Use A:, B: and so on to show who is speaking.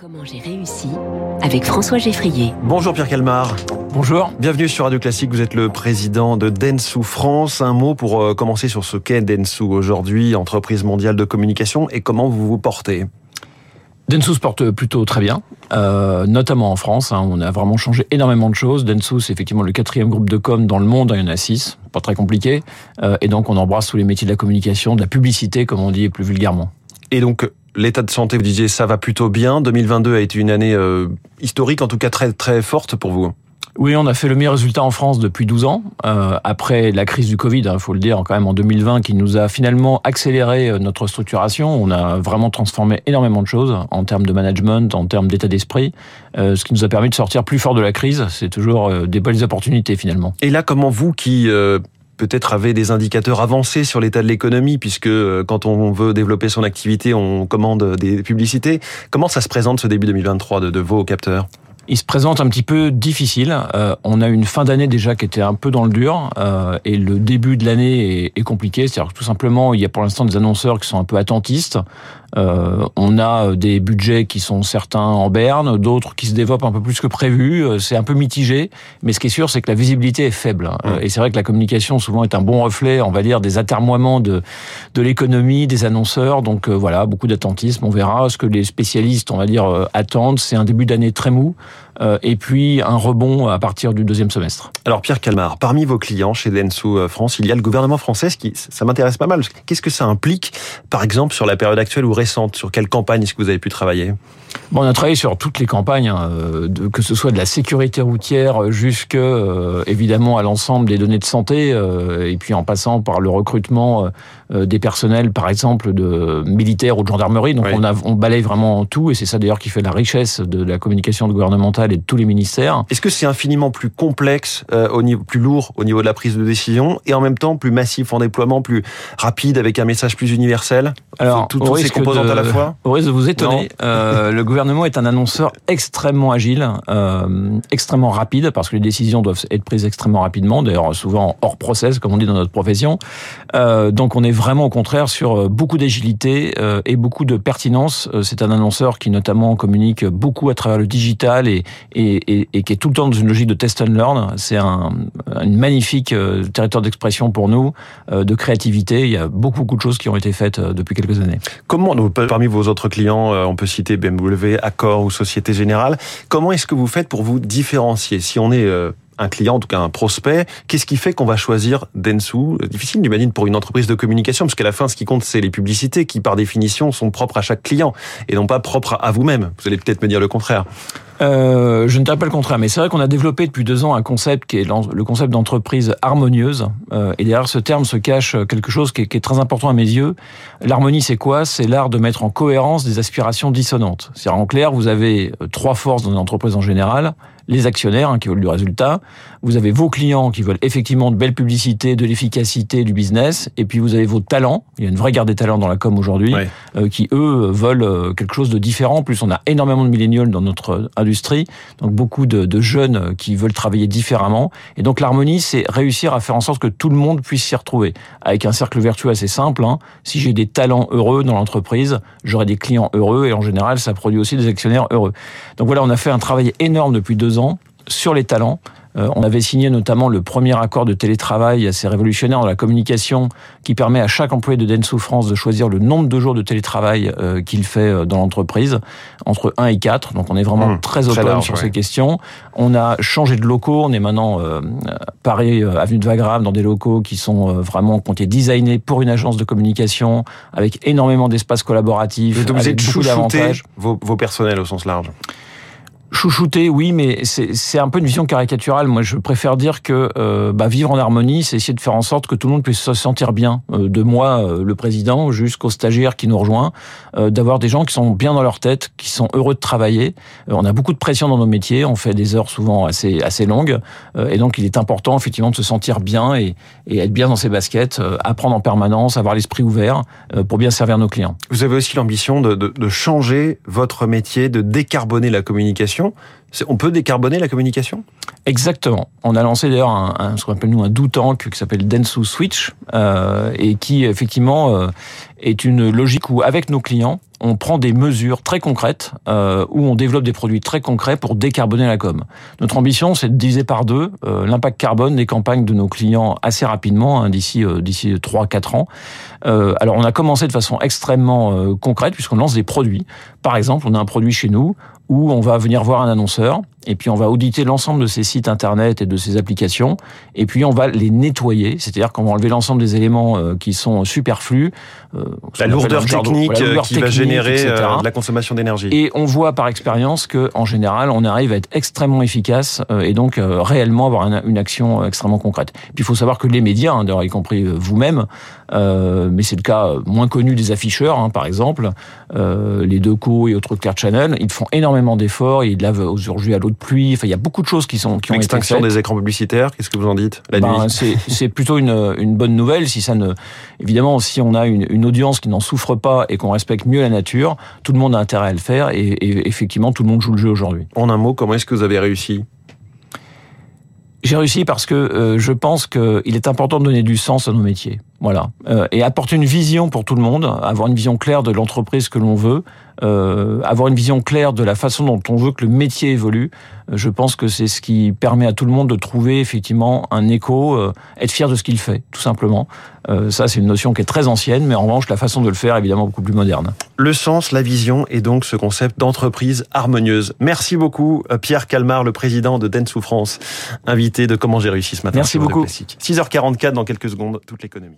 A: Comment j'ai réussi avec François Geffrier.
B: Bonjour Pierre Calmar.
C: Bonjour.
B: Bienvenue sur Radio Classique. Vous êtes le président de Densu France. Un mot pour euh, commencer sur ce qu'est Densu aujourd'hui, entreprise mondiale de communication, et comment vous vous portez.
C: Densu se porte plutôt très bien, euh, notamment en France. Hein. on a vraiment changé énormément de choses. Densu, c'est effectivement le quatrième groupe de com dans le monde. Il y en a six, pas très compliqué. Euh, et donc, on embrasse tous les métiers de la communication, de la publicité, comme on dit plus vulgairement.
B: Et donc, l'état de santé, vous disiez, ça va plutôt bien. 2022 a été une année euh, historique, en tout cas très très forte pour vous.
C: Oui, on a fait le meilleur résultat en France depuis 12 ans, euh, après la crise du Covid, il hein, faut le dire quand même en 2020, qui nous a finalement accéléré euh, notre structuration. On a vraiment transformé énormément de choses en termes de management, en termes d'état d'esprit, euh, ce qui nous a permis de sortir plus fort de la crise. C'est toujours des belles opportunités finalement.
B: Et là, comment vous qui peut-être avez des indicateurs avancés sur l'état de l'économie, puisque quand on veut développer son activité, on commande des publicités. Comment ça se présente ce début 2023 de, de vos capteurs?
C: Il se présente un petit peu difficile. Euh, on a une fin d'année déjà qui était un peu dans le dur euh, et le début de l'année est, est, compliqué. C'est-à-dire que tout simplement, il y a pour l'instant des annonceurs qui sont un peu attentistes. Euh, on a des budgets qui sont certains en berne, d'autres qui se développent un peu plus que prévu. Euh, c'est un peu mitigé, mais ce qui est sûr, c'est que la visibilité est faible. Euh, et c'est vrai que la communication souvent est un bon reflet, on va dire, des atermoiements de de l'économie, des annonceurs. Donc voilà, beaucoup d'attentisme. On verra ce que les spécialistes, on va dire, attendent. C'est un début d'année très mou. Euh, et puis un rebond à partir du deuxième semestre.
B: Alors Pierre Calmar, parmi vos clients chez Densu euh, France, il y a le gouvernement français, qui ça m'intéresse pas mal. Qu'est-ce que ça implique, par exemple, sur la période actuelle ou récente? Sur quelle campagne est-ce que vous avez pu travailler?
C: Bon, on a travaillé sur toutes les campagnes, hein, de, que ce soit de la sécurité routière jusque euh, évidemment à l'ensemble des données de santé, et puis en passant par le recrutement des personnels, par exemple de militaires ou de gendarmerie. Donc on, a, on balaye vraiment tout, et c'est ça d'ailleurs qui fait la richesse de la communication gouvernementale et de tous les ministères.
B: Est-ce que c'est infiniment plus complexe, euh, au niveau, plus lourd au niveau de la prise de décision et en même temps plus massif en déploiement, plus rapide avec un message plus universel?
C: Alors, toutes ces composantes à la fois? Au risque de vous étonner, euh, le gouvernement est un annonceur extrêmement agile, euh, extrêmement rapide parce que les décisions doivent être prises extrêmement rapidement, d'ailleurs souvent hors process comme on dit dans notre profession. Euh, donc on est vraiment au contraire sur euh, beaucoup d'agilité et beaucoup de pertinence. C'est un annonceur qui notamment communique beaucoup à travers le digital et, qui est tout le temps dans une logique de test and learn. C'est un, une magnifique territoire d'expression pour nous, de créativité. Il y a beaucoup, beaucoup de choses qui ont été faites depuis quelques années.
B: Comment, parmi vos autres clients, on peut citer BMW, Accor ou Société Générale, comment est-ce que vous faites pour vous différencier? Si on est un client, en tout cas un prospect, qu'est-ce qui fait qu'on va choisir Densu Difficile, j'imagine, pour une entreprise de communication, parce qu'à la fin, ce qui compte, c'est les publicités qui, par définition, sont propres à chaque client et non pas propres à vous-même. Vous allez peut-être me dire le contraire.
C: Euh, je ne dirais pas le contraire, mais c'est vrai qu'on a développé depuis deux ans un concept qui est le concept d'entreprise harmonieuse. Euh, et derrière ce terme se cache quelque chose qui est, qui est très important à mes yeux. L'harmonie, c'est quoi? C'est l'art de mettre en cohérence des aspirations dissonantes. C'est-à-dire en clair, vous avez euh, trois forces dans une entreprise en général les actionnaires hein, qui veulent du résultat, vous avez vos clients qui veulent effectivement de belles publicités, de l'efficacité du business, et puis vous avez vos talents, il y a une vraie guerre des talents dans la com aujourd'hui, euh, qui eux veulent euh, quelque chose de différent. En plus, on a énormément de millénials dans notre industrie, donc beaucoup de, de jeunes qui veulent travailler différemment. Et donc l'harmonie, c'est réussir à faire en sorte que tout le monde puisse s'y retrouver, avec un cercle vertueux assez simple. Hein. Si j'ai des talents heureux dans l'entreprise, j'aurai des clients heureux, et en général, ça produit aussi des actionnaires heureux. Donc voilà, on a fait un travail énorme depuis deux ans sur les talents. Euh, on avait signé notamment le premier accord de télétravail assez révolutionnaire dans la communication qui permet à chaque employé de Denso France de choisir le nombre de jours de télétravail euh, qu'il fait euh, dans l'entreprise, entre 1 et 4. Donc on est vraiment mmh, très open sur ces questions. On a changé de locaux, on est maintenant Paris, avenue de Wagram, dans des locaux qui sont vraiment, qui ont été designés pour une agence de communication, avec énormément d'espaces collaboratifs, vous
B: êtes. Vos, vos personnels au sens large
C: Chouchouter, oui, mais c'est un peu une vision caricaturale. Moi, je préfère dire que euh, bah, vivre en harmonie, c'est essayer de faire en sorte que tout le monde puisse se sentir bien. Euh, de moi, euh, le président, jusqu'au stagiaire qui nous rejoint, d'avoir des gens qui sont bien dans leur tête, qui sont heureux de travailler. on a beaucoup de pression dans nos métiers, on fait des heures souvent assez assez longues, et donc il est important effectivement de se sentir bien et, et être bien dans ses baskets, apprendre en permanence, avoir l'esprit ouvert pour bien servir nos clients.
B: Vous avez aussi l'ambition de, de, de changer votre métier, de décarboner la communication On peut décarboner la communication?
C: Exactement. On a lancé d'ailleurs un, ce qu'on appelle nous un do tank qui s'appelle Densu Switch euh, et qui effectivement euh, est une logique où avec nos clients on prend des mesures très concrètes euh, où on développe des produits très concrets pour décarboner la com. Notre ambition, c'est de diviser par deux l'impact carbone des campagnes de nos clients assez rapidement, hein, d'ici d'ici trois quatre ans. Alors, on a commencé de façon extrêmement concrète puisqu'on lance des produits. Par exemple, on a un produit chez nous où on va venir voir un annonceur et puis on va auditer l'ensemble de ses sites internet et de ses applications et puis on va les nettoyer, c'est-à-dire qu'on va enlever l'ensemble des éléments euh, qui sont superflus.
B: Euh, la lourdeur technique la lourdeur qui technique, va générer euh, de la consommation d'énergie.
C: Et on voit par expérience que en général, on arrive à être extrêmement efficace et donc réellement avoir une, action extrêmement concrète. Puis il faut savoir que les médias, hein, d'ailleurs y compris vous-même, mais c'est le cas moins connu des afficheurs, hein, par exemple, les Deco et autres Clear Channel, ils font énormément d'efforts, ils lavent aux à l'eau de pluie. Enfin, il y a beaucoup de choses qui sont qui ont été faites.
B: des écrans publicitaires. Qu'est-ce que vous en dites la
C: ben, nuit C'est plutôt une, une bonne nouvelle. Si ça ne, évidemment, si on a une, une audience qui n'en souffre pas et qu'on respecte mieux la nature, tout le monde a intérêt à le faire. Et, et effectivement, tout le monde joue le jeu aujourd'hui.
B: En un mot, comment est-ce que vous avez réussi?
C: J'ai réussi parce que euh, je pense qu'il est important de donner du sens à nos métiers. Voilà. Euh, et apporter une vision pour tout le monde, avoir une vision claire de l'entreprise que l'on veut, euh, avoir une vision claire de la façon dont on veut que le métier évolue. Euh, je pense que c'est ce qui permet à tout le monde de trouver effectivement un écho, euh, être fier de ce qu'il fait, tout simplement. Euh, ça, c'est une notion qui est très ancienne, mais en revanche, la façon de le faire, évidemment, beaucoup plus moderne.
B: Le sens, la vision et donc ce concept d'entreprise harmonieuse. Merci beaucoup, Pierre Calmar, le président de Dentsu France, invité de Comment j'ai réussi ce matin.
C: Merci beaucoup.
B: 6h44 dans quelques secondes, toute l'économie.